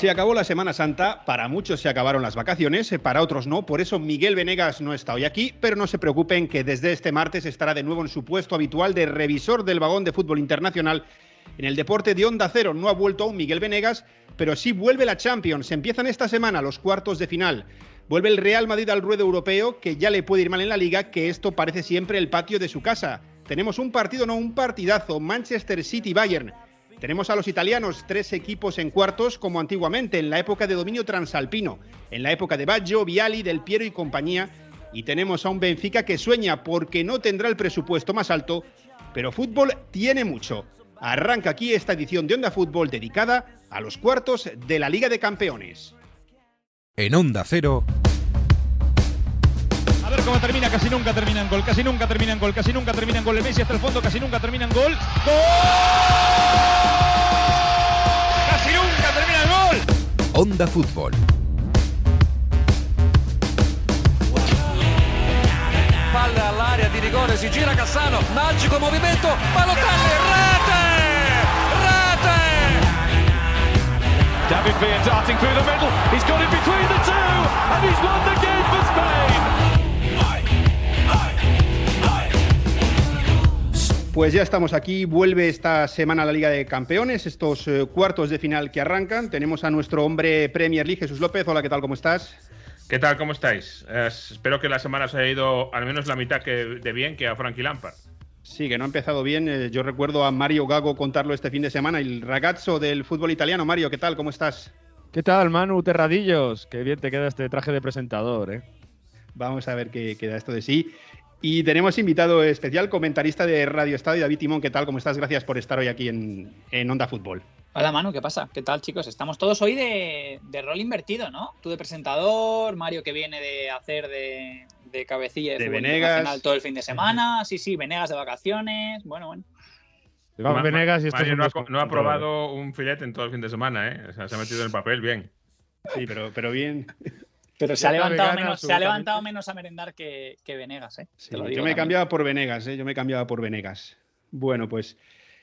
Se acabó la Semana Santa, para muchos se acabaron las vacaciones, para otros no, por eso Miguel Venegas no está hoy aquí, pero no se preocupen que desde este martes estará de nuevo en su puesto habitual de revisor del vagón de fútbol internacional en el deporte de Onda Cero. No ha vuelto aún Miguel Venegas, pero sí vuelve la Champions. Empiezan esta semana los cuartos de final. Vuelve el Real Madrid al ruedo europeo, que ya le puede ir mal en la liga, que esto parece siempre el patio de su casa. Tenemos un partido, no un partidazo, Manchester City-Bayern. Tenemos a los italianos, tres equipos en cuartos como antiguamente, en la época de dominio transalpino, en la época de Baggio, Viali, Del Piero y compañía. Y tenemos a un Benfica que sueña porque no tendrá el presupuesto más alto, pero fútbol tiene mucho. Arranca aquí esta edición de Onda Fútbol dedicada a los cuartos de la Liga de Campeones. En Onda Cero. Cómo termina, casi nunca termina en gol, casi nunca termina en gol, casi nunca termina en gol. El Messi hasta el fondo, casi nunca termina en gol. ¡Gol! Casi nunca termina el gol. Onda Fútbol. Palla all'area di rigore, si gira Cassano, magico movimento, Balotelli, rete! Rete! David Villa darting through the middle. He's got it between the two, and he's won the game for Spain. Pues ya estamos aquí, vuelve esta semana la Liga de Campeones, estos eh, cuartos de final que arrancan. Tenemos a nuestro hombre Premier League, Jesús López. Hola, ¿qué tal? ¿Cómo estás? ¿Qué tal? ¿Cómo estáis? Eh, espero que la semana se haya ido al menos la mitad que, de bien que a Frankie Lampard. Sí, que no ha empezado bien. Eh, yo recuerdo a Mario Gago contarlo este fin de semana, el ragazzo del fútbol italiano. Mario, ¿qué tal? ¿Cómo estás? ¿Qué tal, Manu Terradillos? Qué bien te queda este traje de presentador, ¿eh? Vamos a ver qué queda esto de sí. Y tenemos invitado especial, comentarista de Radio Estadio, David Timón. ¿Qué tal? ¿Cómo estás? Gracias por estar hoy aquí en, en Onda Fútbol. Hola Manu, ¿qué pasa? ¿Qué tal chicos? Estamos todos hoy de, de rol invertido, ¿no? Tú de presentador, Mario que viene de hacer de, de cabecilla de, De fútbol Venegas. todo el fin de semana. Sí, sí, Venegas de vacaciones. Bueno, bueno. Vamos, Ma- Venegas y estos Mario no, ha, no probado un filete en todo el fin de semana, ¿eh? O sea, se ha metido en el papel bien. Sí, pero, pero bien. Pero se ha, levantado menos, se ha levantado menos a merendar que, que Venegas, ¿eh? Sí, yo me también. cambiaba por Venegas, ¿eh? Yo me cambiaba por Venegas. Bueno, pues.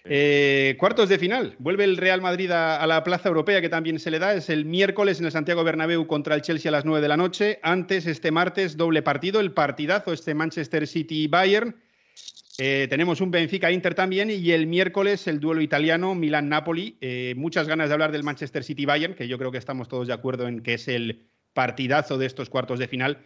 eh, cuartos de final. Vuelve el Real Madrid a, a la plaza europea, que también se le da. Es el miércoles en el Santiago Bernabéu contra el Chelsea a las 9 de la noche. Antes, este martes, doble partido, el partidazo, este Manchester City-Bayern. Eh, tenemos un Benfica-Inter también. Y el miércoles, el duelo italiano, Milán-Napoli. Eh, muchas ganas de hablar del Manchester City-Bayern, que yo creo que estamos todos de acuerdo en que es el partidazo de estos cuartos de final.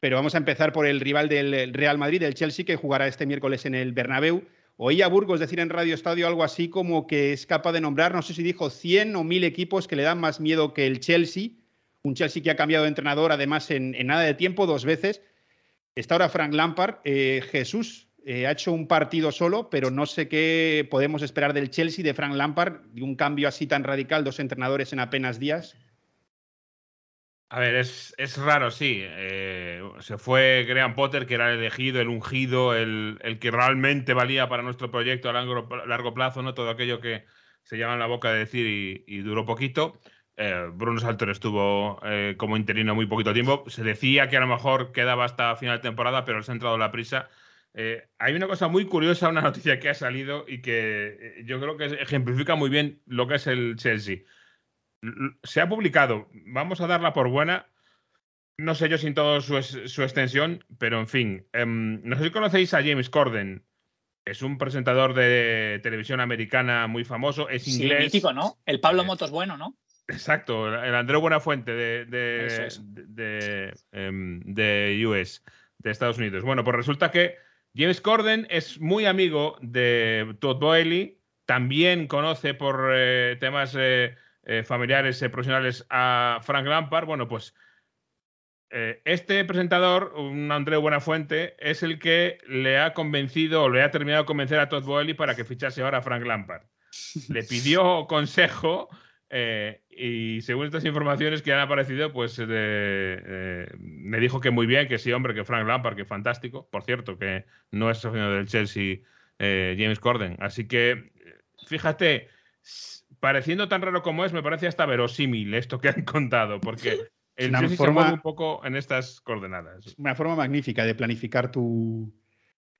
Pero vamos a empezar por el rival del Real Madrid, el Chelsea, que jugará este miércoles en el Bernabéu. Oí a Burgos decir en Radio Estadio algo así como que es capaz de nombrar, no sé si dijo 100 o 1000 equipos que le dan más miedo que el Chelsea. Un Chelsea que ha cambiado de entrenador, además, en, en nada de tiempo, dos veces. Está ahora Frank Lampard. Eh, Jesús eh, ha hecho un partido solo, pero no sé qué podemos esperar del Chelsea, de Frank Lampard, de un cambio así tan radical, dos entrenadores en apenas días. A ver, es, es raro, sí. Eh, se fue Graham Potter, que era el elegido, el ungido, el, el que realmente valía para nuestro proyecto a largo, largo plazo, ¿no? Todo aquello que se llama en la boca de decir y, duró poquito. Eh, Bruno Saltor estuvo eh, como interino muy poquito tiempo. Se decía que a lo mejor quedaba hasta final de temporada, pero se ha entrado la prisa. Eh, hay una cosa muy curiosa, una noticia que ha salido y que eh, yo creo que ejemplifica muy bien lo que es el Chelsea. Se ha publicado, vamos a darla por buena, no sé yo sin todo su, extensión, pero en fin, em, no sé si conocéis a James Corden, es un presentador de televisión americana muy famoso, es Sí, inglés. mítico, ¿no? El Pablo Eh, Motos bueno, ¿no? Exacto, el Andreu Buenafuente de, de, Eso de, de, em, de US, de Estados Unidos. Bueno, pues resulta que James Corden es muy amigo de Todd Boehly, también conoce por eh, temas eh, eh, familiares, eh, profesionales a Frank Lampard. Bueno, pues eh, este presentador, un Andreu Buenafuente, es el que le ha convencido o le ha terminado de convencer a Todd Boehly para que fichase ahora a Frank Lampard. Le pidió consejo eh, y según estas informaciones que han aparecido, pues me dijo que muy bien, que sí, hombre, que Frank Lampard, que fantástico. Por cierto, que no es socio del Chelsea James Corden. Así que, fíjate, pareciendo tan raro como es, me parece hasta verosímil esto que han contado, porque el una se forma- mueve un poco en estas coordenadas. una forma magnífica de planificar tu,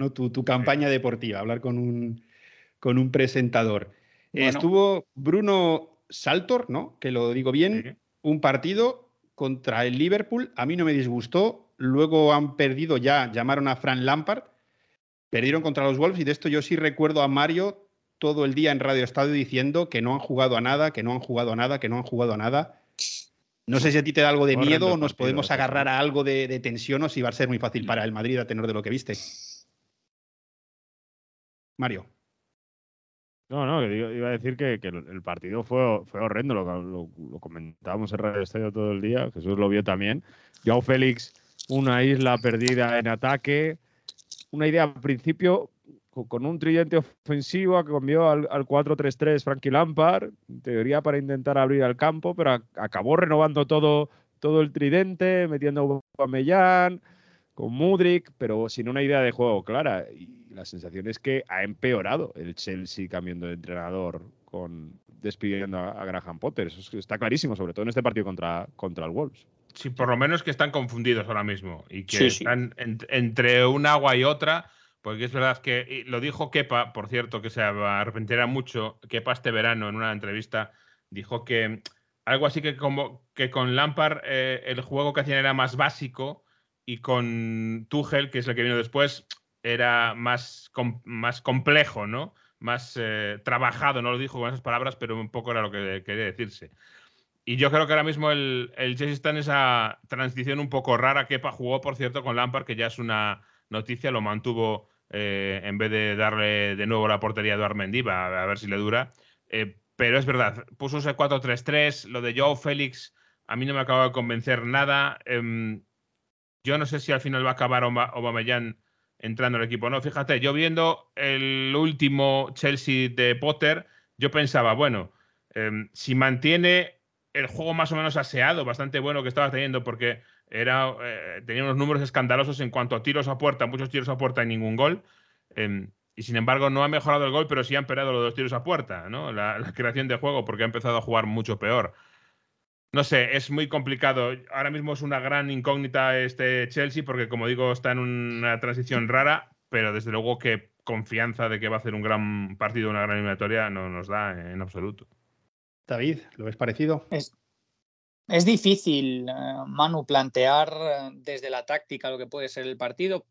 ¿no? tu, tu campaña deportiva, hablar con un, con un presentador. Bueno. Estuvo Bruno Saltor, ¿no? Que lo digo bien, Sí. un partido contra el Liverpool. A mí no me disgustó. Luego han perdido ya, llamaron a Fran Lampard. Perdieron contra los Wolves y de esto yo sí recuerdo a Mario todo el día en Radio Estadio diciendo que no han jugado a nada, que no han jugado a nada, que no han jugado a nada. No sé si a ti te da algo de miedo o partido, nos podemos agarrar a algo de, de tensión o si va a ser muy fácil para el Madrid a tenor de lo que viste. Mario. No, no, iba a decir que, que el partido fue, fue horrendo, lo, lo- lo comentábamos en Radio Estadio todo el día, Jesús lo vio también. Joao Félix, una isla perdida en ataque, una idea al principio con un tridente ofensivo que cambió al, al 4-3-3 Frankie Lampard, en teoría para intentar abrir al campo, pero a- acabó renovando todo, todo el tridente, metiendo a Aubameyang, con Mudrik, pero sin una idea de juego clara. Y la sensación es que ha empeorado el Chelsea cambiando de entrenador, con despidiendo a, a Graham Potter. Eso es- está clarísimo, sobre todo en este partido contra, contra el Wolves. Sí, por lo menos que están confundidos ahora mismo y que Sí, sí. están en- entre un agua y otra, porque es verdad que lo dijo Kepa, por cierto, que se arrepentirá mucho. Kepa este verano en una entrevista dijo que algo así que como que con Lampard eh, el juego que hacían era más básico y con Tuchel, que es el que vino después, era más, com- más complejo, ¿no? Más eh, trabajado, no lo dijo con esas palabras, pero un poco era lo que quería decirse. Y yo creo que ahora mismo el, el Chelsea está en esa transición un poco rara. Kepa jugó, por cierto, con Lampard, que ya es una noticia, lo mantuvo eh, en vez de darle de nuevo la portería a Eduard Mendy, va a, ver si le dura. Eh, pero es verdad, puso ese 4-3-3, lo de Joe Félix, a mí no me acaba de convencer nada. Em, yo no sé si al final va a acabar Aubameyang entrando al equipo. No, fíjate, yo viendo el último Chelsea de Potter, yo pensaba, bueno, em, si mantiene el juego más o menos aseado, bastante bueno que estaba teniendo, porque era, eh, tenía unos números escandalosos en cuanto a tiros a puerta, muchos tiros a puerta y ningún gol. em, y sin embargo, no ha mejorado el gol, pero sí ha empeorado los dos tiros a puerta, ¿no? La, la creación de juego, porque ha empezado a jugar mucho peor. No sé, es muy complicado. Ahora mismo es una gran incógnita este Chelsea, porque como digo, está en una transición rara, pero desde luego que confianza de que va a hacer un gran partido, una gran eliminatoria, no nos da en absoluto. David, ¿lo ves parecido? Es, es difícil, eh, Manu, plantear eh, desde la táctica lo que puede ser el partido,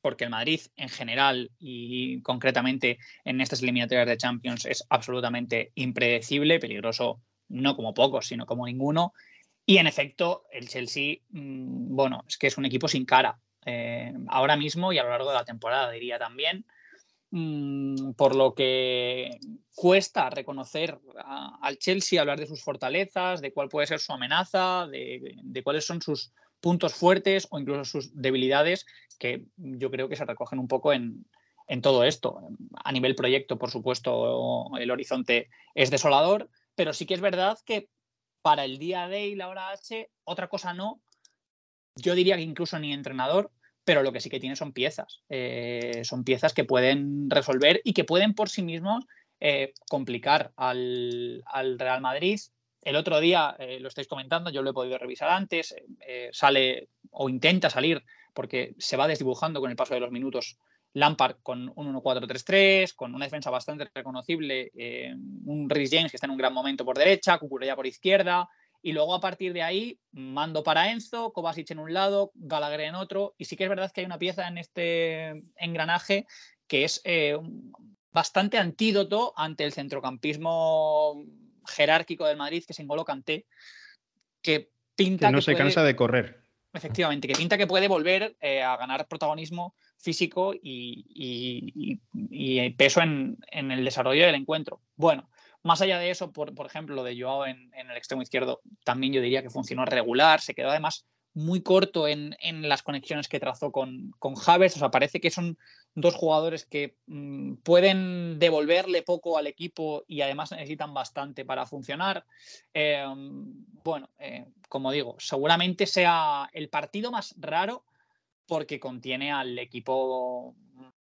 porque el Madrid en general y concretamente en estas eliminatorias de Champions es absolutamente impredecible, peligroso no como pocos, sino como ninguno. Y en efecto, el Chelsea, mm, bueno, es que es un equipo sin cara. eh, ahora mismo y a lo largo de la temporada, diría también. Mm, por lo que cuesta reconocer a- al Chelsea, hablar de sus fortalezas, de cuál puede ser su amenaza, de, cuáles son sus puntos fuertes o incluso sus debilidades, que yo creo que se recogen un poco en, en todo esto. A nivel proyecto, por supuesto, el horizonte es desolador, pero sí que es verdad que para el día D y la hora H, otra cosa no. Yo diría que incluso ni entrenador, pero lo que sí que tiene son piezas. Eh, son piezas que pueden resolver y que pueden por sí mismos eh, complicar al, al Real Madrid. El otro día, eh, lo estáis comentando, yo lo he podido revisar antes, sale o intenta salir porque se va desdibujando con el paso de los minutos Lampard con un 1-4-3-3, con una defensa bastante reconocible, un Rhys James que está en un gran momento por derecha, Cucurella por izquierda, y luego a partir de ahí mando para Enzo, Kovacic en un lado, Gallagher en otro, y sí que es verdad que hay una pieza en este engranaje que es eh, bastante antídoto ante el centrocampismo jerárquico del Madrid, que es N'Golo Kanté, que pinta Que no que se puede- cansa de correr. Efectivamente, que pinta que puede volver eh, a ganar protagonismo físico y, y- y- y peso en, en el desarrollo del encuentro. Bueno, más allá de eso, por, por ejemplo, lo de Joao en, el extremo izquierdo, también yo diría que funcionó regular, se quedó además muy corto en, en las conexiones que trazó con, con Havertz. O sea, parece que son dos jugadores que mm, pueden devolverle poco al equipo y además necesitan bastante para funcionar. Eh, bueno, eh, como digo, seguramente sea el partido más raro porque contiene al equipo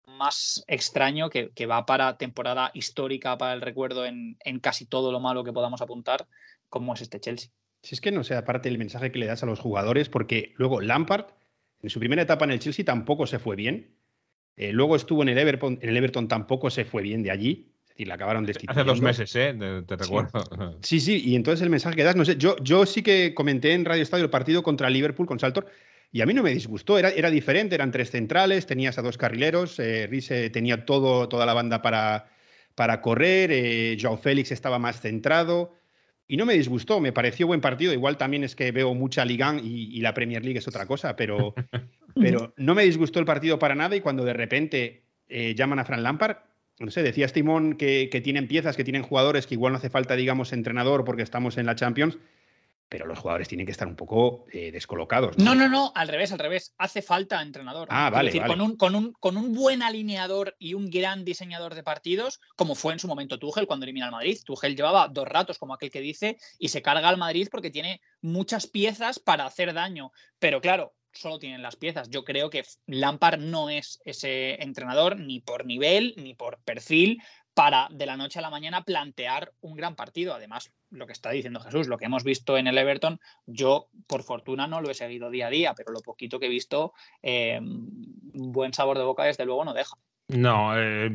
más extraño que, que va para temporada histórica para el recuerdo en, en casi todo lo malo que podamos apuntar, como es este Chelsea. Si es que no sé, aparte el mensaje que le das a los jugadores, porque luego Lampard, en su primera etapa en el Chelsea, tampoco se fue bien. Eh, luego estuvo en el, Everton, en el Everton, tampoco se fue bien de allí. Es decir, la acabaron destituyendo. Hace dos meses, ¿eh? Te, te recuerdo. Sí, sí, y entonces el mensaje que das, no sé, yo, yo sí que comenté en Radio Estadio el partido contra Liverpool con Saltor y a mí no me disgustó, era, era diferente, eran tres centrales, tenías a dos carrileros, eh, Rice tenía todo, toda la banda para, para correr, eh, Joao Félix estaba más centrado y no me disgustó, me pareció buen partido. Igual también es que veo mucha Liga y, y la Premier League es otra cosa, pero, pero no me disgustó el partido para nada y cuando de repente eh, llaman a Fran Lampard, no sé, decía Timón que, que, tienen piezas, que tienen jugadores, que igual no hace falta, digamos, entrenador porque estamos en la Champions, pero los jugadores tienen que estar un poco eh, descolocados. ¿no? ¿no? no, no, al revés, al revés. Hace falta entrenador. Ah, vale, es decir, vale. Con, un, con, un, con, un, buen alineador y un gran diseñador de partidos, como fue en su momento Tuchel cuando elimina al Madrid. Tuchel llevaba dos ratos, como aquel que dice, y se carga al Madrid porque tiene muchas piezas para hacer daño. Pero claro, solo tienen las piezas. Yo creo que Lampard no es ese entrenador ni por nivel ni por perfil para de la noche a la mañana plantear un gran partido. Además, lo que está diciendo Jesús, lo que hemos visto en el Everton, yo por fortuna no lo he seguido día a día, pero lo poquito que he visto, eh, buen sabor de boca desde luego no deja. No, eh,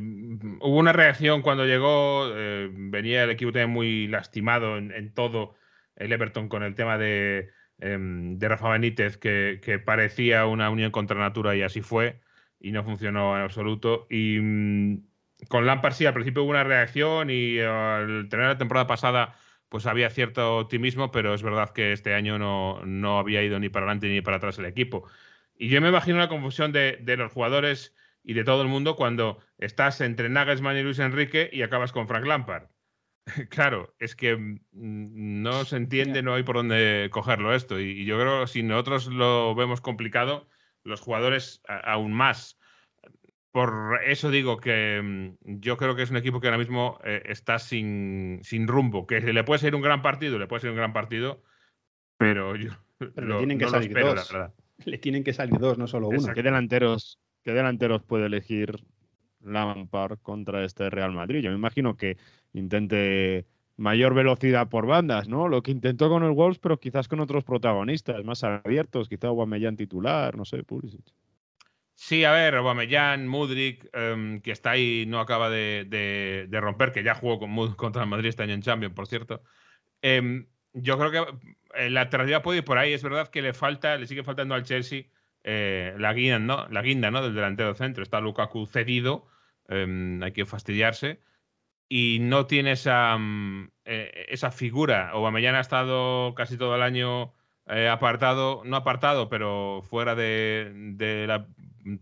hubo una reacción cuando llegó, eh, venía el equipo también muy lastimado en, todo el Everton con el tema de, eh, de Rafa Benítez, que, que, parecía una unión contra natura y así fue, y no funcionó en absoluto. Y mm, con Lampard sí, al principio hubo una reacción y al tener la temporada pasada pues había cierto optimismo, pero es verdad que este año no, no había ido ni para adelante ni para atrás el equipo. Y yo me imagino la confusión de, de los jugadores y de todo el mundo cuando estás entre Nagelsmann y Luis Enrique y acabas con Frank Lampard. claro, es que mm, no se entiende, no hay por dónde cogerlo esto. Y, y yo creo que si nosotros lo vemos complicado, los jugadores a, aún más. Por eso digo que mm, yo creo que es un equipo que ahora mismo eh, está sin, sin, rumbo. Que le puede ser un gran partido, le puede ser un gran partido, pero yo pero lo, le tienen que no salir espero, dos. Le tienen que salir dos, no solo uno. Exacto. ¿Qué delanteros, ¿Qué delanteros puede elegir Lampard contra este Real Madrid? Yo me imagino que intente mayor velocidad por bandas, ¿no? Lo que intentó con el Wolves, pero quizás con otros protagonistas más abiertos, quizá Aubameyang titular, no sé, Pulisic. Sí, a ver, Aubameyang, Mudrik, um, que está ahí, no acaba de, romper, que ya jugó con, contra el Madrid este año en Champions, por cierto. Um, yo creo que eh, la alternativa puede ir por ahí. Es verdad que le falta, le sigue faltando al Chelsea eh, la, guinda, ¿no? la guinda ¿no? del delantero centro. Está Lukaku cedido, um, hay que fastidiarse. Y no tiene esa, eh, esa figura. Aubameyang ha estado casi todo el año eh, apartado, no apartado, pero fuera de, de la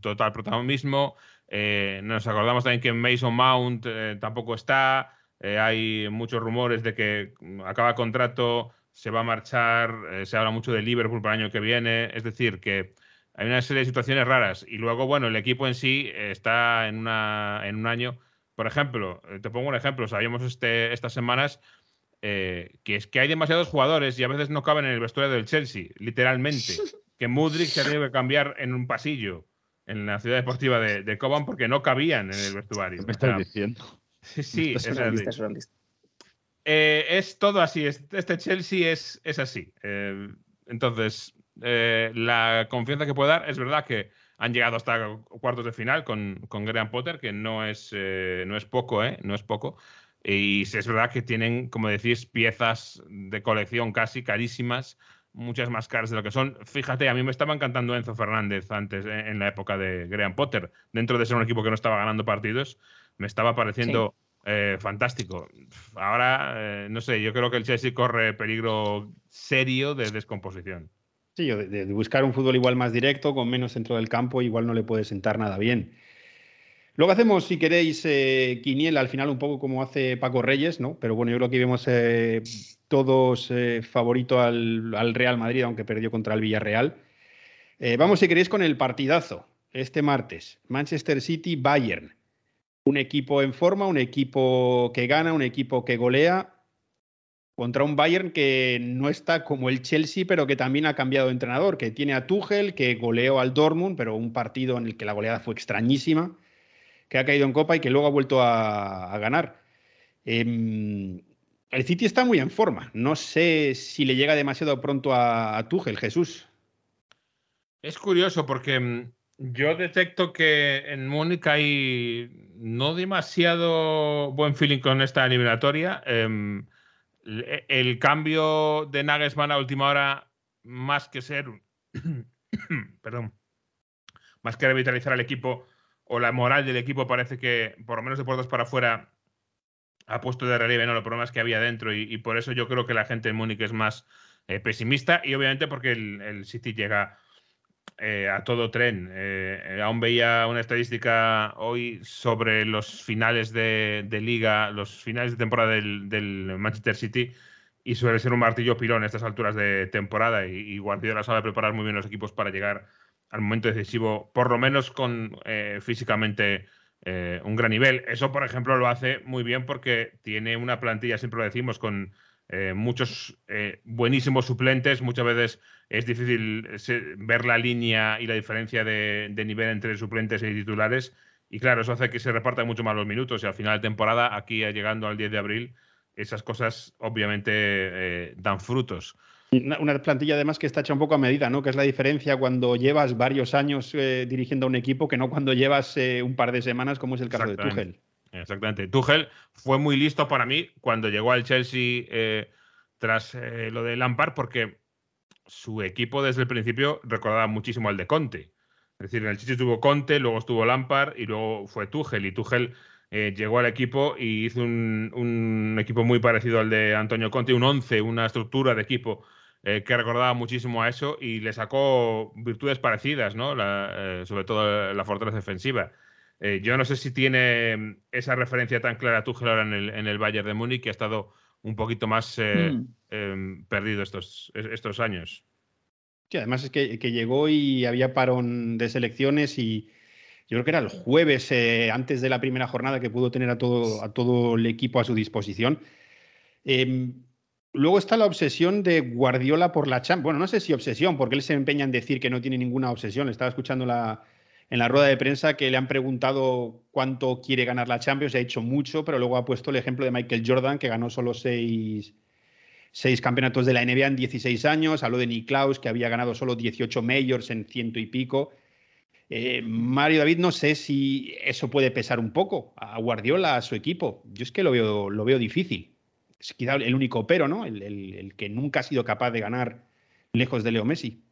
total protagonismo. Eh, nos acordamos también que Mason Mount eh, tampoco está. Eh, hay muchos rumores de que acaba contrato, se va a marchar. se habla mucho de Liverpool para el año que viene. Es decir, que hay una serie de situaciones raras. Y luego, bueno, el equipo en sí está en, una, en un año. Por ejemplo, te pongo un ejemplo. Sabíamos este, estas semanas eh, que es que hay demasiados jugadores y a veces no caben en el vestuario del Chelsea, literalmente. Que Mudrik se tiene que cambiar en un pasillo en la ciudad deportiva de, de Coban porque no cabían en el vestuario. ¿Me estás o sea, diciendo? Sí, sí, es, realista, es, realista. Eh, es todo así. Este Chelsea es, es así. Eh, entonces, eh, la confianza que puede dar, es verdad que han llegado hasta cuartos de final con, con Graham Potter, que no es, eh, no es poco, ¿eh? No es poco. Y es verdad que tienen, como decís, piezas de colección casi carísimas, muchas más caras de lo que son. Fíjate, a mí me estaba encantando Enzo Fernández antes, en la época de Graham Potter. Dentro de ser un equipo que no estaba ganando partidos, me estaba pareciendo sí. eh, fantástico. Ahora, eh, no sé, yo creo que el Chelsea corre peligro serio de descomposición. Sí, de, de, buscar un fútbol igual más directo, con menos centro del campo, igual no le puede sentar nada bien. Luego hacemos, si queréis, eh, quiniela al final un poco como hace Paco Reyes, ¿no? Pero bueno, yo creo que vemos eh, todos eh, favorito al, al, Real Madrid, aunque perdió contra el Villarreal. Eh, vamos, si queréis, con el partidazo este martes. Manchester City-Bayern. Un equipo en forma, un equipo que gana, un equipo que golea, contra un Bayern que no está como el Chelsea, pero que también ha cambiado de entrenador, que tiene a Tuchel, que goleó al Dortmund, pero un partido en el que la goleada fue extrañísima que ha caído en Copa y que luego ha vuelto a, ganar. Eh, el City está muy en forma. No sé si le llega demasiado pronto a, a Tuchel, Jesús. Es curioso porque Yo detecto que en Múnich hay no demasiado buen feeling con esta eliminatoria. Em, el cambio de Nagelsmann a última hora, más que ser, perdón, más que revitalizar al equipo o la moral del equipo, parece que por lo menos de puertas para afuera ha puesto de relieve ¿no? los problemas que había dentro y, por eso yo creo que la gente en Múnich es más eh, pesimista y obviamente porque el City llega eh, a todo tren. Eh, aún veía una estadística hoy sobre los finales de, liga, los finales de temporada del, Manchester City, y suele ser un martillo pilón a estas alturas de temporada. Y, y, Guardiola sabe preparar muy bien los equipos para llegar al momento decisivo, por lo menos con eh, un gran nivel. Eso, por ejemplo, lo hace muy bien porque tiene una plantilla, siempre lo decimos, con eh, muchos eh, buenísimos suplentes, muchas veces es difícil ver la línea y la diferencia de, nivel entre suplentes y titulares. Y claro, eso hace que se repartan mucho más los minutos y al final de temporada, aquí llegando al 10 de abril, esas cosas obviamente dan frutos. Una, plantilla además que está hecha un poco a medida, ¿no? Que es la diferencia cuando llevas varios años dirigiendo a un equipo que no cuando llevas un par de semanas, como es el caso de Tuchel. Exactamente. Tuchel fue muy listo para mí cuando llegó al Chelsea eh, tras eh, lo de Lampard, porque su equipo desde el principio recordaba muchísimo al de Conte. Es decir, en el Chelsea estuvo Conte, luego estuvo Lampard y luego fue Tuchel. Y Tuchel eh, llegó al equipo y hizo un, equipo muy parecido al de Antonio Conte, un 11, una estructura de equipo que recordaba muchísimo a eso y le sacó virtudes parecidas, ¿no? sobre todo la fortaleza defensiva. Eh, yo no sé si tiene mm, esa referencia tan clara Tuchel ahora en el, en el Bayern de Múnich, que ha estado un poquito más eh, mm. em, perdido estos, estos años. Sí, además es que, llegó y había parón de selecciones y yo creo que era el jueves eh, antes de la primera jornada que pudo tener a todo, a todo el equipo a su disposición. Em, luego está la obsesión de Guardiola por la Champions. Bueno, no sé si obsesión, porque él se empeña en decir que no tiene ninguna obsesión. Estaba escuchando en la rueda de prensa que le han preguntado cuánto quiere ganar la Champions, ha dicho mucho, pero luego ha puesto el ejemplo de Michael Jordan, que ganó solo seis, campeonatos de la NBA en 16 años, habló de Niklaus, que había ganado solo 18 majors en ciento y pico. Eh, Mario David, no sé si eso puede pesar un poco a Guardiola, a su equipo. Yo es que lo veo, lo veo difícil. Es quizá el único pero, ¿no? El, el que nunca ha sido capaz de ganar lejos de Leo Messi.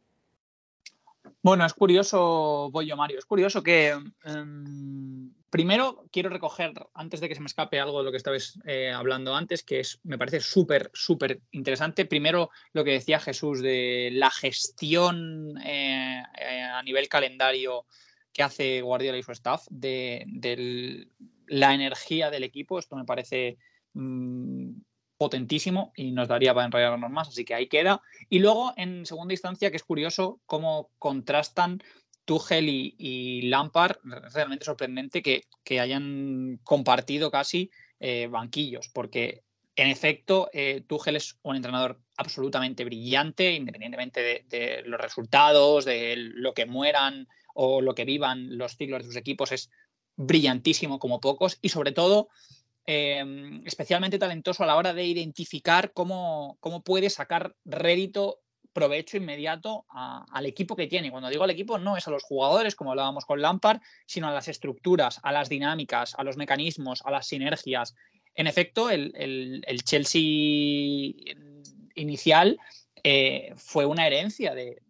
Bueno, es curioso, Bollo Mario, es curioso que em, primero quiero recoger, antes de que se me escape algo de lo que estabais eh, hablando antes, que es, me parece súper, súper interesante. Primero, lo que decía Jesús de la gestión eh, eh, a nivel calendario que hace Guardiola y su staff, de, la energía del equipo. Esto me parece mm, potentísimo y nos daría para enrollarnos más, así que ahí queda. Y luego, en segunda instancia, que es curioso cómo contrastan Tuchel y, Lampard, realmente sorprendente que, hayan compartido casi eh, banquillos, porque en efecto, eh, es un entrenador absolutamente brillante, independientemente de, de, los resultados, de lo que mueran o lo que vivan los ciclos de sus equipos, es brillantísimo como pocos y sobre todo Em, especialmente talentoso a la hora de identificar cómo, cómo puede sacar rédito, provecho inmediato al equipo que tiene. Cuando digo al equipo, no es a los jugadores, como hablábamos con Lampard, sino a las estructuras, a las dinámicas, a los mecanismos, a las sinergias. En efecto, el, Chelsea inicial eh, fue una herencia de,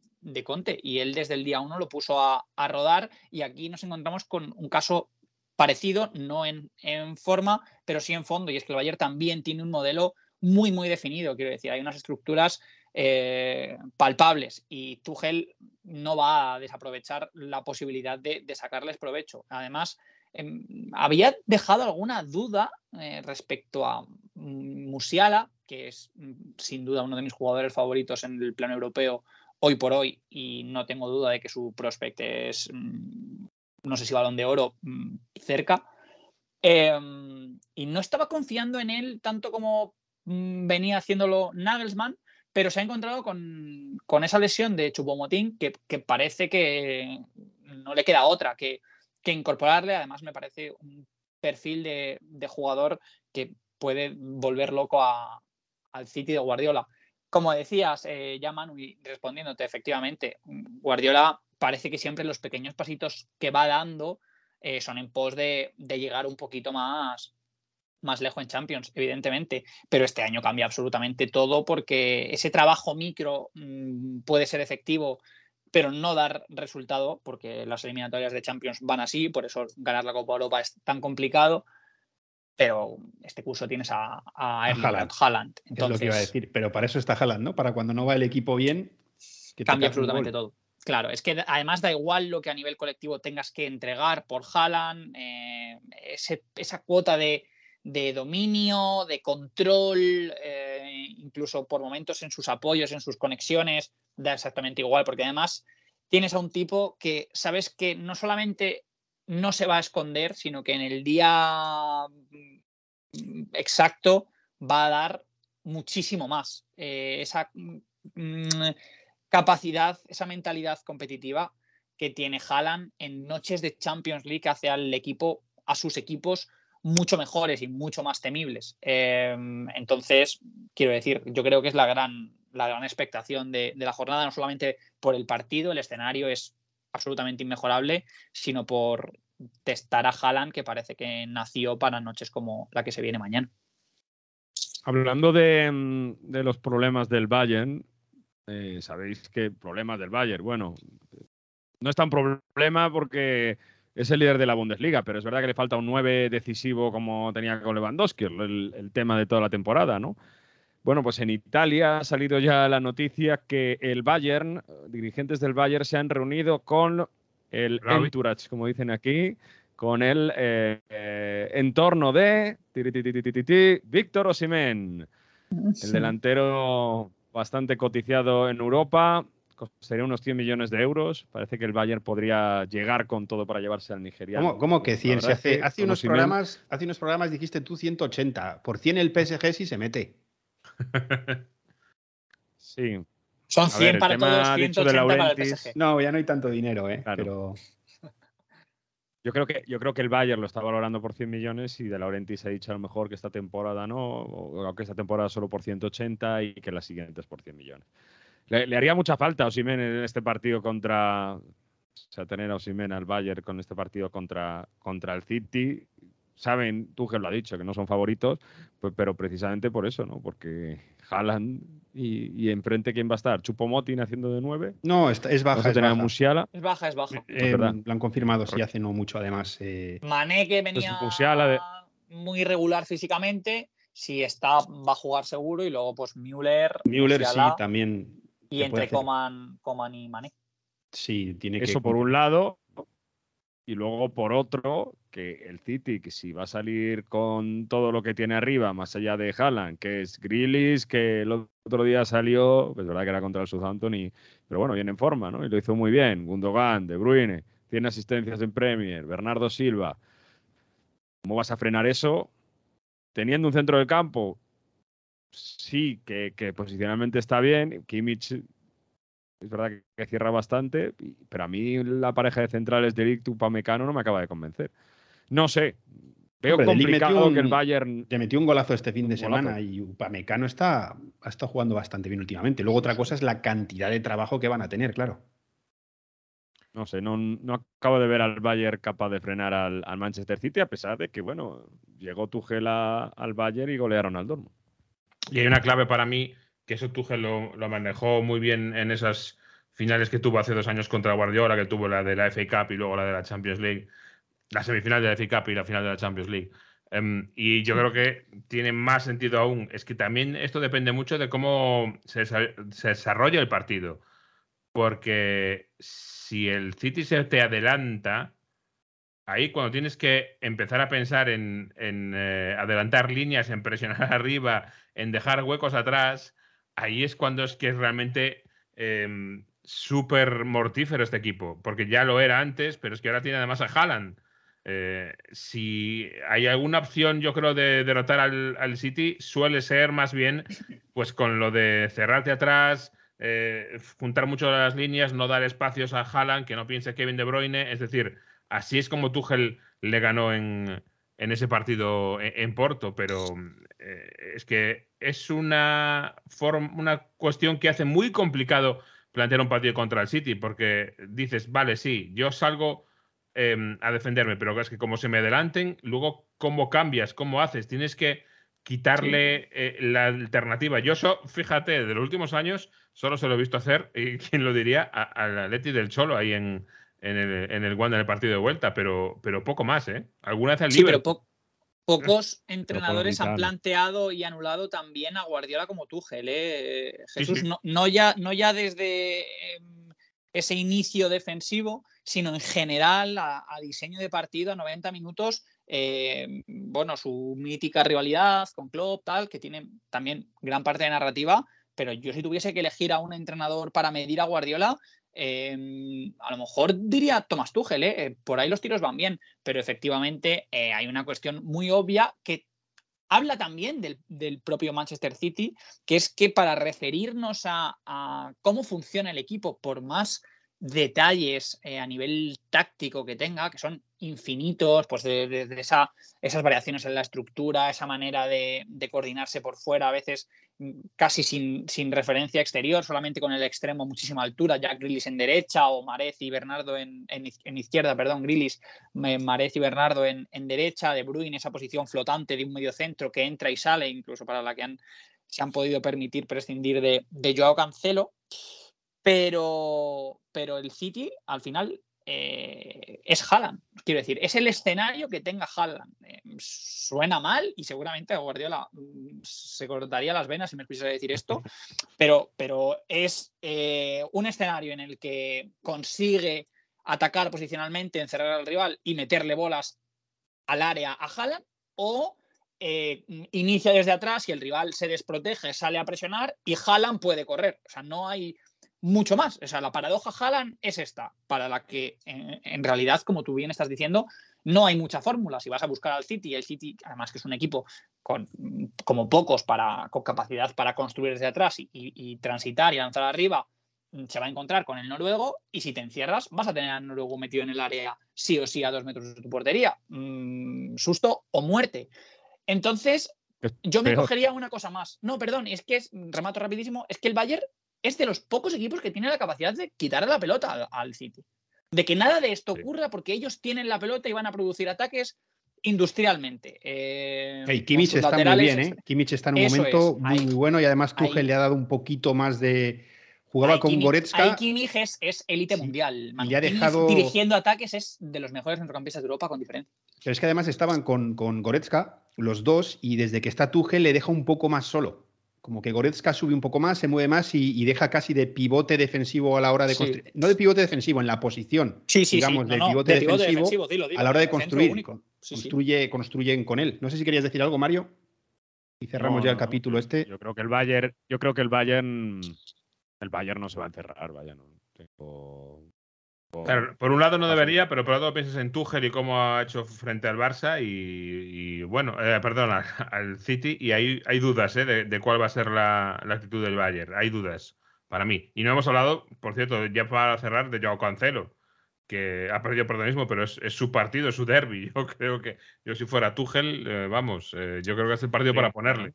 Conte y él desde el día uno lo puso a, a, rodar y aquí nos encontramos con un caso parecido, no en, forma, pero sí en fondo. Y es que el Bayern también tiene un modelo muy, muy definido. Quiero decir, hay unas estructuras eh, palpables y Tuchel no va a desaprovechar la posibilidad de, sacarles provecho. Además, em, había dejado alguna duda eh, respecto a Musiala, que es mm, sin duda uno de mis jugadores favoritos en el plano europeo hoy por hoy y no tengo duda de que su prospecto es mm, no sé si balón de oro mm, cerca. Em, y no estaba confiando en él tanto como mm, venía haciéndolo Nagelsmann, pero se ha encontrado con, esa lesión de Chupomotín que, que, parece que no le queda otra que, incorporarle. Además, me parece un perfil de, jugador que puede volver loco al City de Guardiola. Como decías, eh, ya Manu, respondiéndote, efectivamente, Guardiola parece que siempre los pequeños pasitos que va dando eh, son en pos de, de, llegar un poquito más, más lejos en Champions, evidentemente. Pero este año cambia absolutamente todo porque ese trabajo micro mmm, puede ser efectivo, pero no dar resultado, porque las eliminatorias de Champions van así, por eso ganar la Copa Europa es tan complicado. Pero este curso tienes a, a Erling Haaland. Haaland. Es lo que iba a decir. Pero para eso está Haaland, ¿no? Para cuando no va el equipo bien. Que cambia absolutamente todo. Claro, es que además da igual lo que a nivel colectivo tengas que entregar por Haaland, eh, esa cuota de, de, dominio, de control, eh, incluso por momentos en sus apoyos, en sus conexiones, da exactamente igual, porque además tienes a un tipo que sabes que no solamente no se va a esconder, sino que en el día exacto va a dar muchísimo más. Eh, esa mm, capacidad, esa mentalidad competitiva que tiene Haaland en noches de Champions League hace al equipo, a sus equipos mucho mejores y mucho más temibles. Eh, entonces, quiero decir, yo creo que es la gran, la gran expectación de, de, la jornada, no solamente por el partido, el escenario es absolutamente inmejorable, sino por testar a Haaland, que parece que nació para noches como la que se viene mañana. Hablando de, de los problemas del Bayern, eh, sabéis que problemas del Bayern, bueno, no es tan problema porque es el líder de la Bundesliga, pero es verdad que le falta un 9 decisivo como tenía con Lewandowski, el, el tema de toda la temporada, ¿no? Bueno, pues en Italia ha salido ya la noticia que el Bayern, dirigentes del Bayern se han reunido con el entourage, como dicen aquí, con el eh, eh, entorno de Víctor Osimén, el delantero bastante coticiado en Europa, costaría unos 100 millones de euros. Parece que el Bayern podría llegar con todo para llevarse al nigeriano. ¿Cómo, cómo que 100? Si hace, unos programas, hace unos programas dijiste tú 180. Por 100 el PSG sí se mete. sí. Son 100 ver, para todos, 180 para el PSG. No, ya no hay tanto dinero, ¿eh? Claro. Pero... Yo creo, que, yo creo que el Bayern lo está valorando por 100 millones y de Laurentiis ha dicho a lo mejor que esta temporada no, o que esta temporada solo por 180 y que la siguiente es por 100 millones. Le, haría mucha falta a Osimen en este partido contra. O sea, tener a Osimen al Bayern con este partido contra, contra el City. Saben, Tuchel lo ha dicho, que no son favoritos, pues, pero precisamente por eso, ¿no? Porque Haaland y, y enfrente, ¿quién va a estar? ¿Chupomotin haciendo de nueve? No, es, es baja. Es baja. Musiala. Es baja, es baja. Eh, lo han confirmado, sí, hace no mucho, además. Eh... Mané, que venía Musiala de... muy irregular físicamente, si está, va a jugar seguro, y luego, pues, Müller. Müller, Musiala, sí, también. Y entre Coman, Coman y Mané. Sí, tiene que. Eso por un lado. Y luego por otro, que el City, que si va a salir con todo lo que tiene arriba, más allá de Haaland, que es Grillis, que el otro día salió, pues verdad que era contra el Southampton, y, pero bueno, viene en forma, ¿no? Y lo hizo muy bien. Gundogan, De Bruyne, tiene asistencias en Premier, Bernardo Silva. ¿Cómo vas a frenar eso? Teniendo un centro del campo, sí, que, que posicionalmente está bien. Kimmich es verdad que, cierra bastante, pero a mí la pareja de centrales de Lick Upamecano no me acaba de convencer. No sé. Veo Hombre, complicado un, que el Bayern. Le metió un golazo este fin de semana golazo. y Upamecano está, ha estado jugando bastante bien últimamente. Luego otra cosa es la cantidad de trabajo que van a tener, claro. No sé, no, no acabo de ver al Bayern capaz de frenar al, al, Manchester City, a pesar de que, bueno, llegó Tuchel a, al Bayern y golearon al Dortmund. Y hay una clave para mí que eso Tuchel lo, lo, manejó muy bien en esas finales que tuvo hace dos años contra Guardiola, que tuvo la de la FA Cup y luego la de la Champions League, la semifinal de la FA y la final de la Champions League. Um, y yo creo que tiene más sentido aún. Es que también esto depende mucho de cómo se, se desarrolla el partido. Porque si el City se te adelanta, ahí cuando tienes que empezar a pensar en, en eh, adelantar líneas, en presionar arriba, en dejar huecos atrás, ahí es cuando es que es realmente eh, súper mortífero este equipo, porque ya lo era antes, pero es que ahora tiene además a Haaland. Eh, si hay alguna opción, yo creo, de derrotar al, al, City, suele ser más bien pues con lo de cerrarte atrás, eh, juntar mucho las líneas, no dar espacios a Haaland, que no piense Kevin De Bruyne. Es decir, así es como Tuchel le ganó en, en ese partido en, en Porto, pero eh, es que es una, forma, una cuestión que hace muy complicado plantear un partido contra el City, porque dices, vale, sí, yo salgo em, a defenderme, pero es que como se me adelanten, luego, ¿cómo cambias? ¿Cómo haces? Tienes que quitarle eh, la alternativa. Yo, so, fíjate, de los últimos años, solo se lo he visto hacer, y quién lo diría, al Atleti del Cholo ahí en, en el, en el Wanda en el partido de vuelta, pero, pero poco más, ¿eh? Alguna vez al Sí, pero po- pocos entrenadores han planteado y anulado también a Guardiola como Tuchel, ¿eh? Jesús, sí. No, no ya, no ya desde em, ese inicio defensivo, sino en general a, diseño de partido a 90 minutos. eh, bueno, su mítica rivalidad con Klopp, tal, que tiene también gran parte de narrativa, pero yo si tuviese que elegir a un entrenador para medir a Guardiola, eh, a lo mejor diría Thomas Tuchel, ¿eh? Eh, por ahí los tiros van bien, pero efectivamente hay una cuestión muy obvia que habla también del, del propio Manchester City, que es que para referirnos a, cómo funciona el equipo, por más detalles eh, a nivel táctico que tenga, que son infinitos, pues de, esa, esas variaciones en la estructura, esa manera de, coordinarse por fuera, a veces mm, casi sin, sin referencia exterior, solamente con el extremo muchísima altura, ya Grillis en derecha o Marez y Bernardo en, en iz- en izquierda, perdón, Grillis, Marez y Bernardo en, en derecha, De Bruyne esa posición flotante de un medio centro que entra y sale, incluso para la que han, se han podido permitir prescindir de, de Joao Cancelo, pero, pero el City al final eh, es Haaland. Quiero decir, es el escenario que tenga Haaland. Eh, suena mal y seguramente a Guardiola mm, se cortaría las venas si me escuchase decir esto, pero, pero es eh, un escenario en el que consigue atacar posicionalmente, encerrar al rival y meterle bolas al área a Haaland o inicia desde atrás y el rival se desprotege, sale a presionar y Haaland puede correr. O sea, no hay mucho más. O sea, la paradoja Haaland es esta, para la que en, en realidad, como tú bien estás diciendo, no hay mucha fórmula. Si vas a buscar al City, el City, además que es un equipo con, como pocos para, con capacidad para construir desde atrás y, y- y transitar y lanzar arriba, mm, se va a encontrar con el noruego y si te encierras vas a tener al noruego metido en el área sí o sí a dos metros de tu portería. Mm, susto o muerte. Entonces, Es yo me cogería una cosa más. No, perdón, es que es, remato rapidísimo, es que el Bayern es de los pocos equipos que tiene la capacidad de quitarle la pelota al, al City. De que nada de esto Sí. ocurra porque ellos tienen la pelota y van a producir ataques industrialmente. Eh, Hey, Kimmich está muy bien, ¿eh? Kimmich está en un Eso momento es, muy, ahí- muy bueno y además Tuchel ahí- le ha dado un poquito más de... Jugaba Ahí con Kimmich- Goretzka. ahí Kimmich es, es élite Sí, mundial. Le ha Kimmich dejado- dirigiendo ataques es de los mejores centrocampistas de Europa con diferencia. Pero es que además estaban con, con Goretzka, los dos, y desde que está Tuchel le deja un poco más solo. Como que Goretzka sube un poco más, se mueve más y, y deja casi de pivote defensivo a la hora de Sí. construir. No de pivote defensivo, en la posición. Sí, sí, digamos, sí. de No, de pivote defensivo defensivo, dilo, dilo, a la hora de construir. Construye, Construyen con él. No sé si querías decir algo, Mario. Y cerramos No, ya el no, capítulo este. Yo creo que el Bayern, yo creo que el Bayern, el Bayern no se va a encerrar, vaya, no tengo- tengo- Claro, por un lado no debería, pero por otro piensas en Tuchel y cómo ha hecho frente al Barça y, y, bueno, eh, perdón, al, al City y hay, hay dudas eh, de, de cuál va a ser la, la actitud del Bayern. Hay dudas para mí. Y no hemos hablado, por cierto, ya para cerrar, de Joao Cancelo, que ha perdido protagonismo, pero es, es su partido, es su derby. Yo creo que yo si fuera Tuchel, eh, vamos, eh, yo creo que es el partido Sí, para ponerle.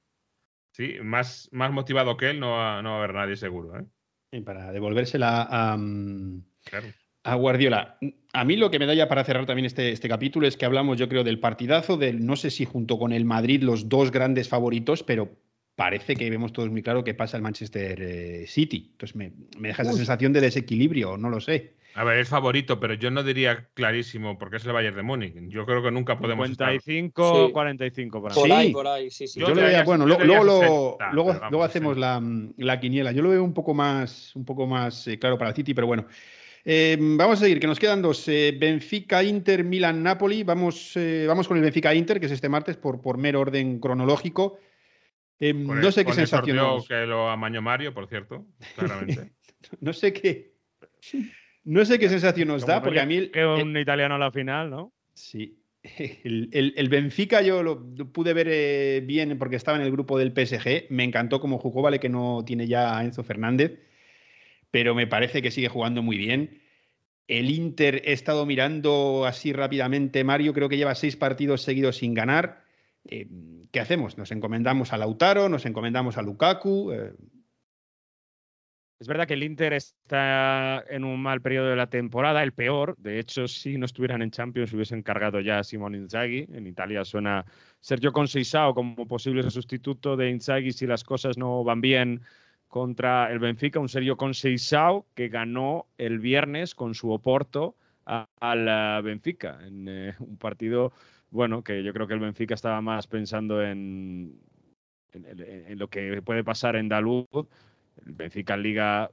Sí, más, más motivado que él no va, no va a haber nadie seguro. ¿eh? Y para devolvérsela a, mm, Claro. A Guardiola. A mí lo que me da ya para cerrar también este, este capítulo es que hablamos, yo creo, del partidazo, del no sé si junto con el Madrid los dos grandes favoritos, pero parece que vemos todos muy claro que pasa el Manchester eh, City. Entonces me, me deja esa Uy. sensación de desequilibrio, no lo sé. A ver, es favorito, pero yo no diría clarísimo porque es el Bayern de Múnich. Yo creo que nunca podemos estar 55, Sí. 45 para Por Sí. ahí, por ahí, sí, sí. Yo, Yo lo veía, diría- bueno, luego, lo- 60, luego, vamos, luego hacemos 60. la, la quiniela. Yo lo veo un poco más, un poco más eh, claro para el City, pero bueno. Eh, vamos a seguir, que nos quedan dos. eh, Benfica, Inter, Milan, Napoli. Vamos, eh, vamos con el Benfica Inter, que es este martes, por, por mero orden cronológico. No el- sé qué sensación. que lo amañó Mario, por cierto, claramente. No sé qué. No sé qué sensación nos da, porque a mí. el- que un italiano a la final, ¿no? Sí. El, el- el Benfica yo lo, lo pude ver eh, bien porque estaba en el grupo del PSG. Me encantó cómo jugó, vale que no tiene ya a Enzo Fernández, pero me parece que sigue jugando muy bien. El Inter he estado mirando así rápidamente, Mario, creo que lleva seis partidos seguidos sin ganar. Eh, ¿Qué hacemos? ¿Nos encomendamos a Lautaro? ¿Nos encomendamos a Lukaku? Eh, Es verdad que el Inter está en un mal periodo de la temporada, el peor. De hecho, si no estuvieran en Champions, hubiesen cargado ya a Simone Inzaghi. En Italia suena Sergio Conceição como posible sustituto de Inzaghi si las cosas no van bien contra el Benfica. Un Sergio Conceição que ganó el viernes con su Oporto al Benfica en eh, un partido, bueno, que yo creo que el Benfica estaba más pensando en, en lo que puede pasar en Dalud el Benfica en Liga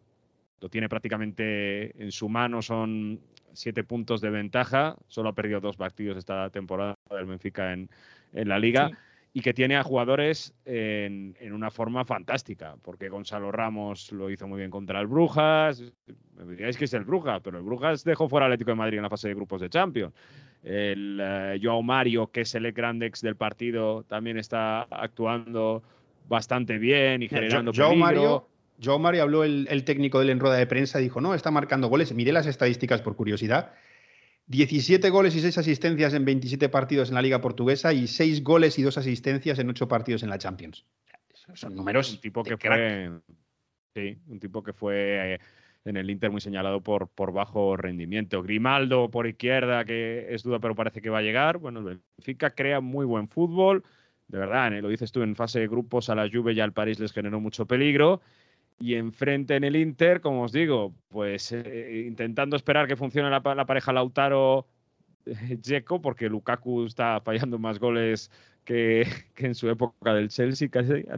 lo tiene prácticamente en su mano, son siete puntos de ventaja, solo ha perdido dos partidos esta temporada del Benfica en, la Liga. Y que tiene a jugadores en, una forma fantástica, porque Gonzalo Ramos lo hizo muy bien contra el Brujas. Me diríais que es el Brujas, pero el Brujas dejó fuera al Atlético de Madrid en la fase de grupos de Champions. El uh, Joao Mario, que es el Grandex del partido, también está actuando bastante bien y generando Joao Mario Joao Mario habló el, técnico de él en rueda de prensa y dijo, no, está marcando goles. Miré las estadísticas por curiosidad. 17 goles y 6 asistencias en 27 partidos en la Liga Portuguesa y 6 goles y 2 asistencias en 8 partidos en la Champions. Son números. Un tipo que fue. Sí, un tipo que fue eh, en el Inter muy señalado por, por bajo rendimiento. Grimaldo por izquierda, que es duda, pero parece que va a llegar. Bueno, el Benfica crea muy buen fútbol. De verdad, ¿eh? lo dices tú, en fase de grupos a la Juve y al París les generó mucho peligro. Y enfrente en el Inter, como os digo, pues eh, intentando esperar que funcione la, pareja Lautaro Dzeko, porque Lukaku está fallando más goles que, en su época del Chelsea,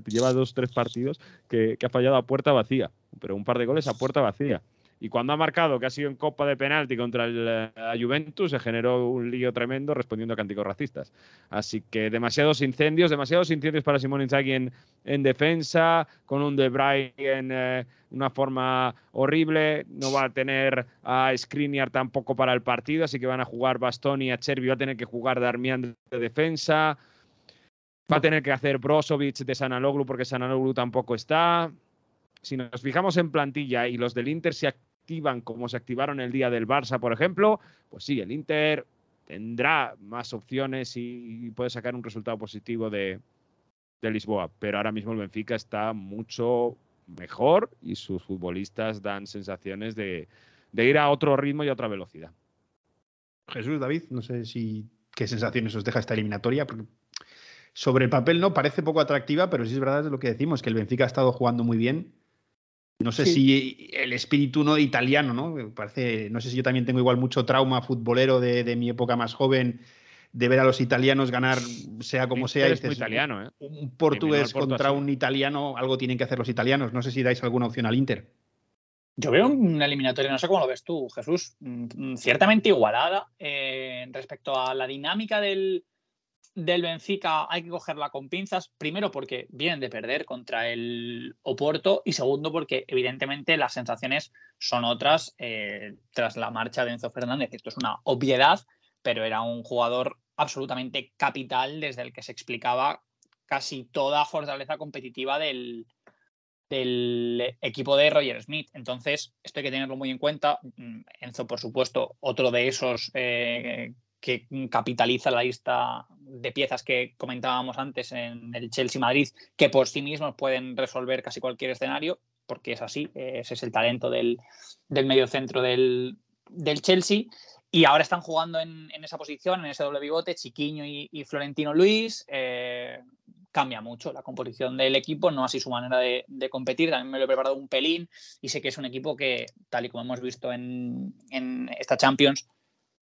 lleva dos, tres partidos que ha fallado a puerta vacía, pero un par de goles a puerta vacía. Y cuando ha marcado, que ha sido en Copa de Penalti contra el eh, Juventus, se generó un lío tremendo respondiendo a cánticos racistas. Así que demasiados incendios, demasiados incendios para Simón Inzaghi en, en, defensa, con un De Bruyne en eh, una forma horrible. No va a tener a Skriniar tampoco para el partido, así que van a jugar Bastoni y a Chervi. Va a tener que jugar Darmian de defensa. Va a tener que hacer Brozovic de Sanaloglu porque Sanaloglu tampoco está. Si nos fijamos en plantilla y los del Inter se activan como se activaron el día del Barça, por ejemplo, pues sí, el Inter tendrá más opciones y puede sacar un resultado positivo de, Lisboa. Pero ahora mismo el Benfica está mucho mejor y sus futbolistas dan sensaciones de, ir a otro ritmo y a otra velocidad. Jesús, David, no sé si qué sensaciones os deja esta eliminatoria, sobre el papel no parece poco atractiva, pero sí es verdad lo que decimos, que el Benfica ha estado jugando muy bien no sé si el espíritu no italiano, ¿no? Parece, no sé si yo también tengo igual mucho trauma futbolero de, mi época más joven, de ver a los italianos ganar, sea como sea. Es muy italiano, ¿eh? Un portugués contra un italiano, algo tienen que hacer los italianos. No sé si dais alguna opción al Inter. Yo veo una eliminatoria, no sé cómo lo ves tú, Jesús, mm, ciertamente igualada eh, respecto a la dinámica del, del Benfica hay que cogerla con pinzas, primero porque vienen de perder contra el Oporto y segundo porque evidentemente las sensaciones son otras eh, tras la marcha de Enzo Fernández. Esto es una obviedad, pero era un jugador absolutamente capital desde el que se explicaba casi toda fortaleza competitiva del, equipo de Roger Smith. Entonces, esto hay que tenerlo muy en cuenta. Mm, Enzo, por supuesto, otro de esos eh, que capitaliza la lista de piezas que comentábamos antes en el Chelsea Madrid, que por sí mismos pueden resolver casi cualquier escenario, porque es así, ese es el talento del, del medio centro del, Chelsea. Y ahora están jugando en, esa posición, en ese doble bigote, Chiquiño y, Florentino Luis. Eh, cambia mucho la composición del equipo, no así su manera de, de, competir. También me lo he preparado un pelín y sé que es un equipo que, tal y como hemos visto en, en esta Champions,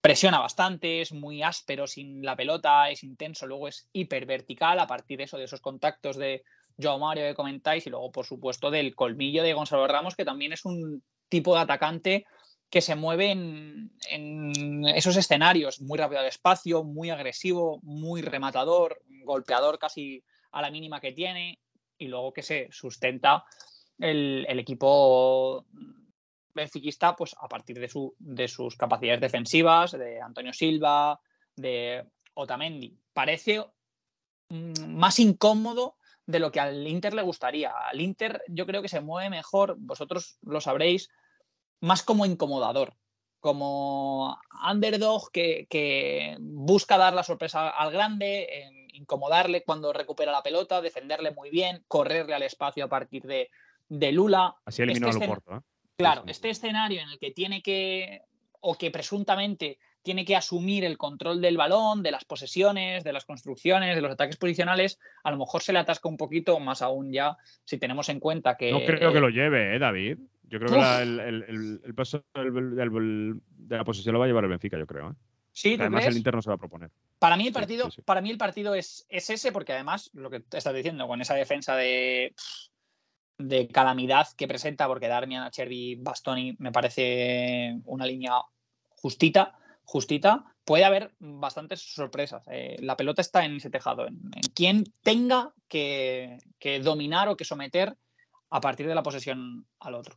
presiona bastante, es muy áspero sin la pelota, es intenso, luego es hipervertical a partir de eso, de esos contactos de Joao Mario que comentáis y luego, por supuesto, del colmillo de Gonzalo Ramos, que también es un tipo de atacante que se mueve en, esos escenarios, muy rápido al espacio, muy agresivo, muy rematador, golpeador casi a la mínima que tiene y luego que se sustenta el, el equipo benfiquista pues a partir de, su, de sus capacidades defensivas, de Antonio Silva, de Otamendi. Parece mm, más incómodo de lo que al Inter le gustaría. Al Inter yo creo que se mueve mejor, vosotros lo sabréis, más como incomodador, como underdog que, busca dar la sorpresa al grande, incomodarle cuando recupera la pelota, defenderle muy bien, correrle al espacio a partir de, de Lula. Así eliminó este al escena- Oporto. ¿eh? Claro, sí. este escenario en el que tiene que, o que presuntamente tiene que asumir el control del balón, de las posesiones, de las construcciones, de los ataques posicionales, a lo mejor se le atasca un poquito, más aún ya si tenemos en cuenta que... No creo que lo lleve, ¿eh, David? Yo creo que la- el, el- el- del- del- del- de la posesión lo va a llevar el Benfica, yo creo. ¿eh? Sí, ¿tú Además, crees? el Inter no se va a proponer. Para mí el partido, sí, sí. Para mí el partido es, es ese, porque además, lo que te estás diciendo, con esa defensa de, de calamidad que presenta, porque Darmian, Acerbi, Bastoni me parece una línea justita, justita, puede haber bastantes sorpresas. Eh, la pelota está en ese tejado, en, en quién tenga que, que dominar o que someter a partir de la posesión al otro.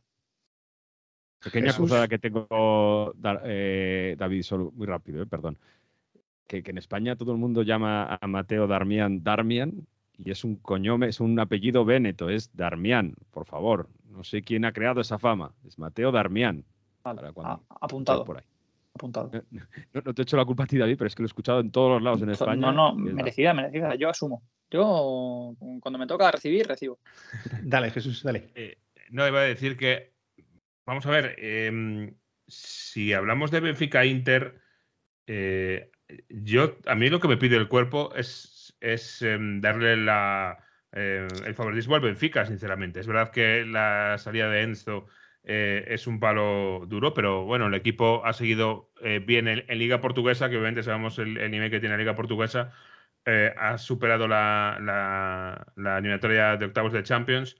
Pequeña Jesús. cruzada que tengo, eh, David, solo muy rápido, eh, perdón. Que, que en España todo el mundo llama a Mateo Darmian Darmian y es un coñome, es un apellido véneto, es Darmian, por favor. No sé quién ha creado esa fama. Es Mateo Darmian. Vale, Para cuando a- apuntado, por ahí. apuntado. No, no te echo la culpa a ti, David, pero es que lo he escuchado en todos los lados en España. No, no, la- merecida, merecida. Yo asumo. Yo, cuando me toca recibir, recibo. Dale, Jesús, dale. Eh, no, iba a decir que, vamos a ver, em, si hablamos de Benfica Inter, eh, yo, a mí lo que me pide el cuerpo es, es em, darle la, eh, el favoritismo al Benfica, sinceramente. Es verdad que la salida de Enzo eh, es un palo duro, pero bueno, el equipo ha seguido eh, bien en, Liga Portuguesa, que obviamente sabemos el, el nivel que tiene la Liga Portuguesa. eh, ha superado la, eliminatoria de octavos de Champions.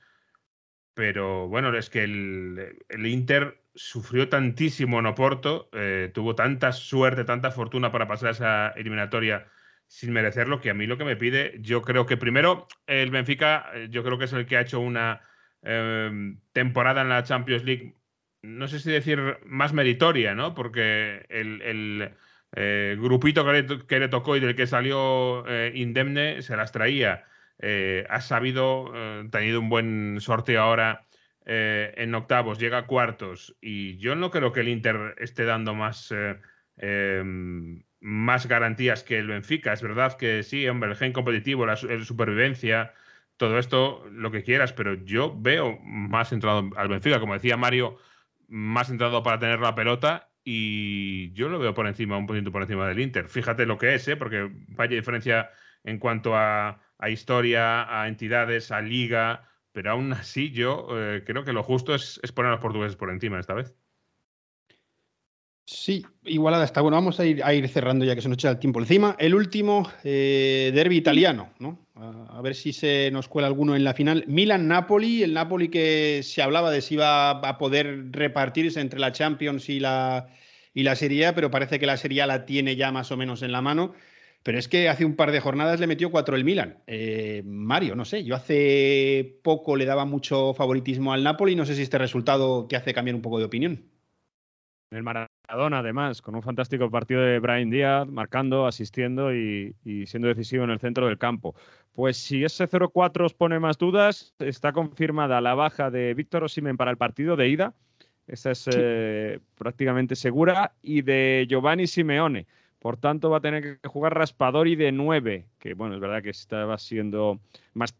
Pero bueno, es que el, el Inter sufrió tantísimo en Oporto, eh, tuvo tanta suerte, tanta fortuna para pasar esa eliminatoria sin merecerlo, que a mí lo que me pide, yo creo que primero el Benfica, eh, yo creo que es el que ha hecho una eh, temporada en la Champions League, no sé si decir más meritoria, ¿no? Porque el, eh, grupito que le, tocó y del que salió eh, indemne se las traía. Ha sabido, tenido un buen sorteo ahora en octavos, llega a cuartos y yo no creo que el Inter esté dando más, eh, más garantías que el Benfica. Es verdad que sí, hombre, el gen competitivo, la el supervivencia, todo esto, lo que quieras, pero yo veo más centrado al Benfica, como decía Mario, más centrado para tener la pelota y yo lo veo por encima, un poquito por encima del Inter. Fíjate lo que es, ¿eh? porque vaya diferencia en cuanto a, a historia, a entidades, a liga, pero aún así yo eh, creo que lo justo es, es poner a los portugueses por encima esta vez. Sí, igualada está. Bueno, vamos a ir, a ir cerrando ya que se nos echa el tiempo encima. El último eh, derby italiano, ¿no? A, ver si se nos cuela alguno en la final. Milan-Napoli, el Napoli que se hablaba de si iba a poder repartirse entre la Champions y la, y la Serie A, pero parece que la Serie A la tiene ya más o menos en la mano. Pero es que hace un par de jornadas le metió cuatro el Milan. Eh, Mario, no sé, yo hace poco le daba mucho favoritismo al Napoli. No sé si este resultado te hace cambiar un poco de opinión. En el Maradona, además, con un fantástico partido de Brian Díaz, marcando, asistiendo y, y siendo decisivo en el centro del campo. Pues si ese 0-4 os pone más dudas, está confirmada la baja de Víctor Osimen para el partido de ida. Esa es eh, prácticamente segura. Y de Giovanni Simeone. Por tanto, va a tener que jugar Raspadori de 9, que bueno, es verdad que estaba siendo más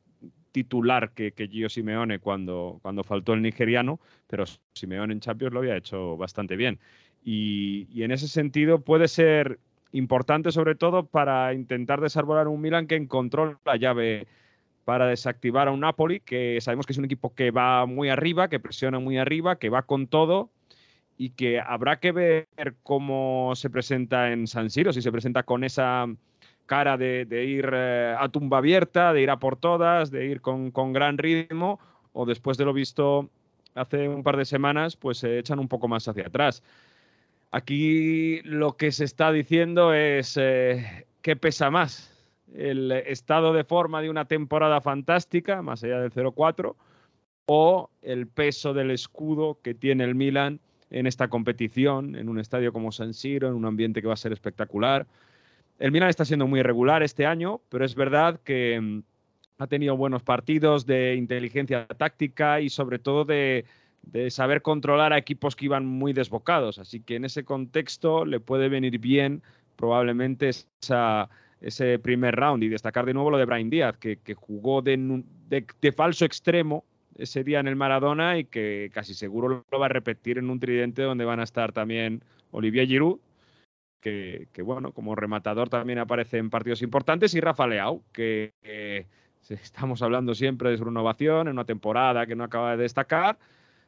titular que, Gio Simeone cuando, cuando faltó el nigeriano, pero Simeone en Champions lo había hecho bastante bien. Y, en ese sentido puede ser importante sobre todo para intentar desarbolar un Milan que encontró la llave para desactivar a un Napoli, que sabemos que es un equipo que va muy arriba, que presiona muy arriba, que va con todo y que habrá que ver cómo se presenta en San Siro, si se presenta con esa cara de, ir eh, a tumba abierta, de ir a por todas, de ir con, con gran ritmo, o después de lo visto hace un par de semanas, pues se echan un poco más hacia atrás. Aquí lo que se está diciendo es eh, qué pesa más, el estado de forma de una temporada fantástica, más allá del 0-4, o el peso del escudo que tiene el Milan en esta competición, en un estadio como San Siro, en un ambiente que va a ser espectacular. El Milan está siendo muy irregular este año, pero es verdad que mm, ha tenido buenos partidos de inteligencia táctica y sobre todo de, saber controlar a equipos que iban muy desbocados. Así que en ese contexto le puede venir bien probablemente ese primer round y destacar de nuevo lo de Brian Díaz, que, jugó de- de falso extremo ese día en el Maradona y que casi seguro lo va a repetir en un tridente donde van a estar también Olivier Giroud, que, que bueno, como rematador también aparece en partidos importantes, y Rafa Leao, que eh, estamos hablando siempre de su renovación en una temporada que no acaba de destacar.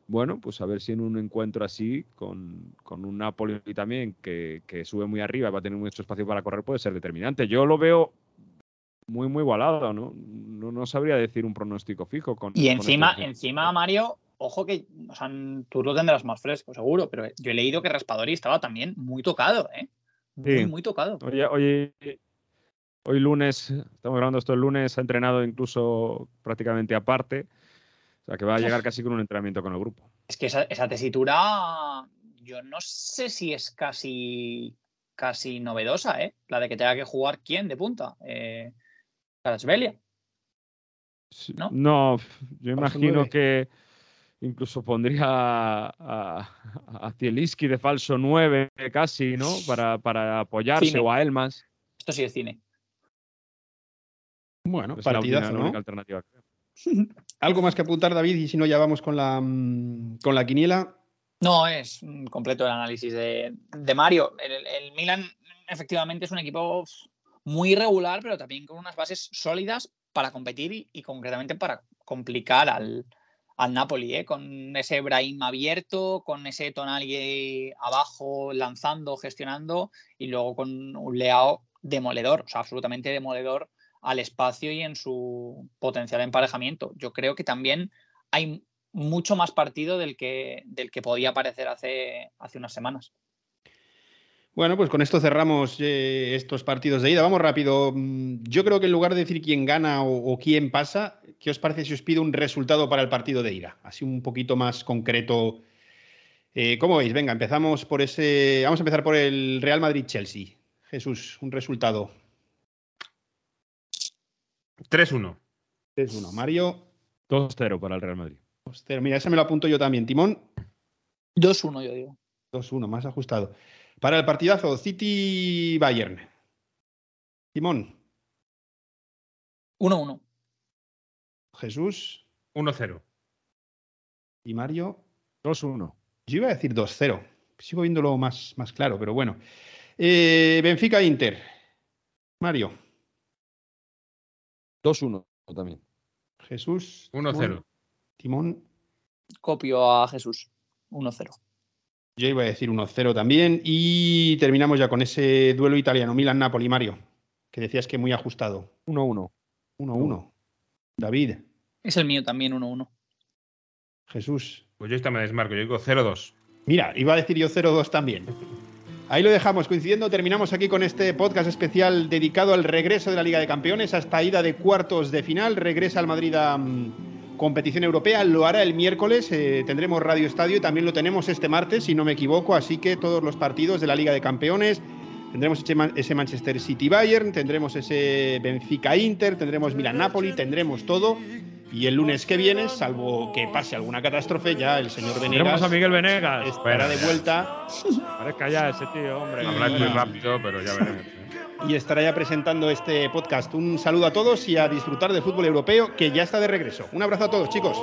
Bueno, pues a ver si en un encuentro así, con, con un Napoli también que, que sube muy arriba y va a tener mucho espacio para correr, puede ser determinante. Yo lo veo muy, muy igualado, ¿no? No, no sabría decir un pronóstico fijo. Con, Y con encima, este- encima, Mario, ojo que, o sea, tú lo tendrás más fresco, seguro, pero yo he leído que Raspadori estaba también muy tocado, ¿eh? Muy, Sí. muy tocado. Oye, hoy lunes, estamos grabando esto el lunes, ha entrenado incluso prácticamente aparte. O sea que va a llegar casi con un entrenamiento con el grupo. Es que esa, esa tesitura, yo no sé si es casi, casi novedosa, ¿eh? La de que tenga que jugar quién de punta. Eh, ¿No? No, yo imagino que incluso pondría a, a, a Zielinski de falso 9 casi, ¿no? Para, para apoyarse Cine. o a Elmas. Esto sí es cine. Bueno, Es la única- partidazo, la ¿no? única alternativa. Algo más que apuntar, David, y si no, ya vamos con la, mm, con la quiniela. No, es completo el análisis de, de Mario. El, el Milan efectivamente es un equipo muy irregular, pero también con unas bases sólidas para competir y, y concretamente para complicar al, al Napoli, ¿eh? con ese Brahim abierto, con ese Tonali abajo lanzando, gestionando y luego con un Leao demoledor, o sea, absolutamente demoledor al espacio y en su potencial emparejamiento. Yo creo que también hay mucho más partido del que, del que podía parecer hace, hace unas semanas. Bueno, pues con esto cerramos eh, estos partidos de ida. Vamos rápido. Mm, Yo creo que en lugar de decir quién gana o, o quién pasa, ¿qué os parece si os pido un resultado para el partido de ida? Así un poquito más concreto. Eh, ¿Cómo veis? Venga, empezamos por ese. Vamos a empezar por el Real Madrid-Chelsea. Jesús, un resultado. 3-1. 3-1. Mario, 2-0 para el Real Madrid. 2-0. Mira, ese me lo apunto yo también. Timón, 2-1, yo digo. 2-1, más ajustado. Para el partidazo, City-Bayern. Timón, 1-1. Jesús 1-0. y Mario. 2-1. Yo iba a decir 2-0. Sigo viéndolo más, más claro, pero bueno. Eh, Benfica Inter. Mario, 2-1 también. Jesús. 1-0. Timón. Copio a Jesús. 1-0. Yo iba a decir 1-0 también. Y terminamos ya con ese duelo italiano. Milan-Napoli, Mario. Que decías que muy ajustado. 1-1. 1-1. David. Es el mío también, 1-1. Jesús. Pues yo esta me desmarco, yo digo 0-2. Mira, iba a decir yo 0-2 también. Ahí lo dejamos, coincidiendo, terminamos aquí con este podcast especial dedicado al regreso de la Liga de Campeones, hasta ida de cuartos de final, regresa al Madrid a mm, competición europea, lo hará el miércoles, eh, tendremos Radio Estadio y también lo tenemos este martes, si no me equivoco, así que todos los partidos de la Liga de Campeones, tendremos ese, Man- ese Manchester City Bayern, tendremos ese Benfica Inter, tendremos Milan Napoli, tendremos todo. Y el lunes que viene, salvo que pase alguna catástrofe, ya el señor Venegas a Miguel Venegas. estará de vuelta Parezca ya ese tío, hombre. Habláis muy rápido, pero ya veremos. Y estará ya presentando este podcast. Un saludo a todos y a disfrutar del fútbol europeo que ya está de regreso. Un abrazo a todos, chicos.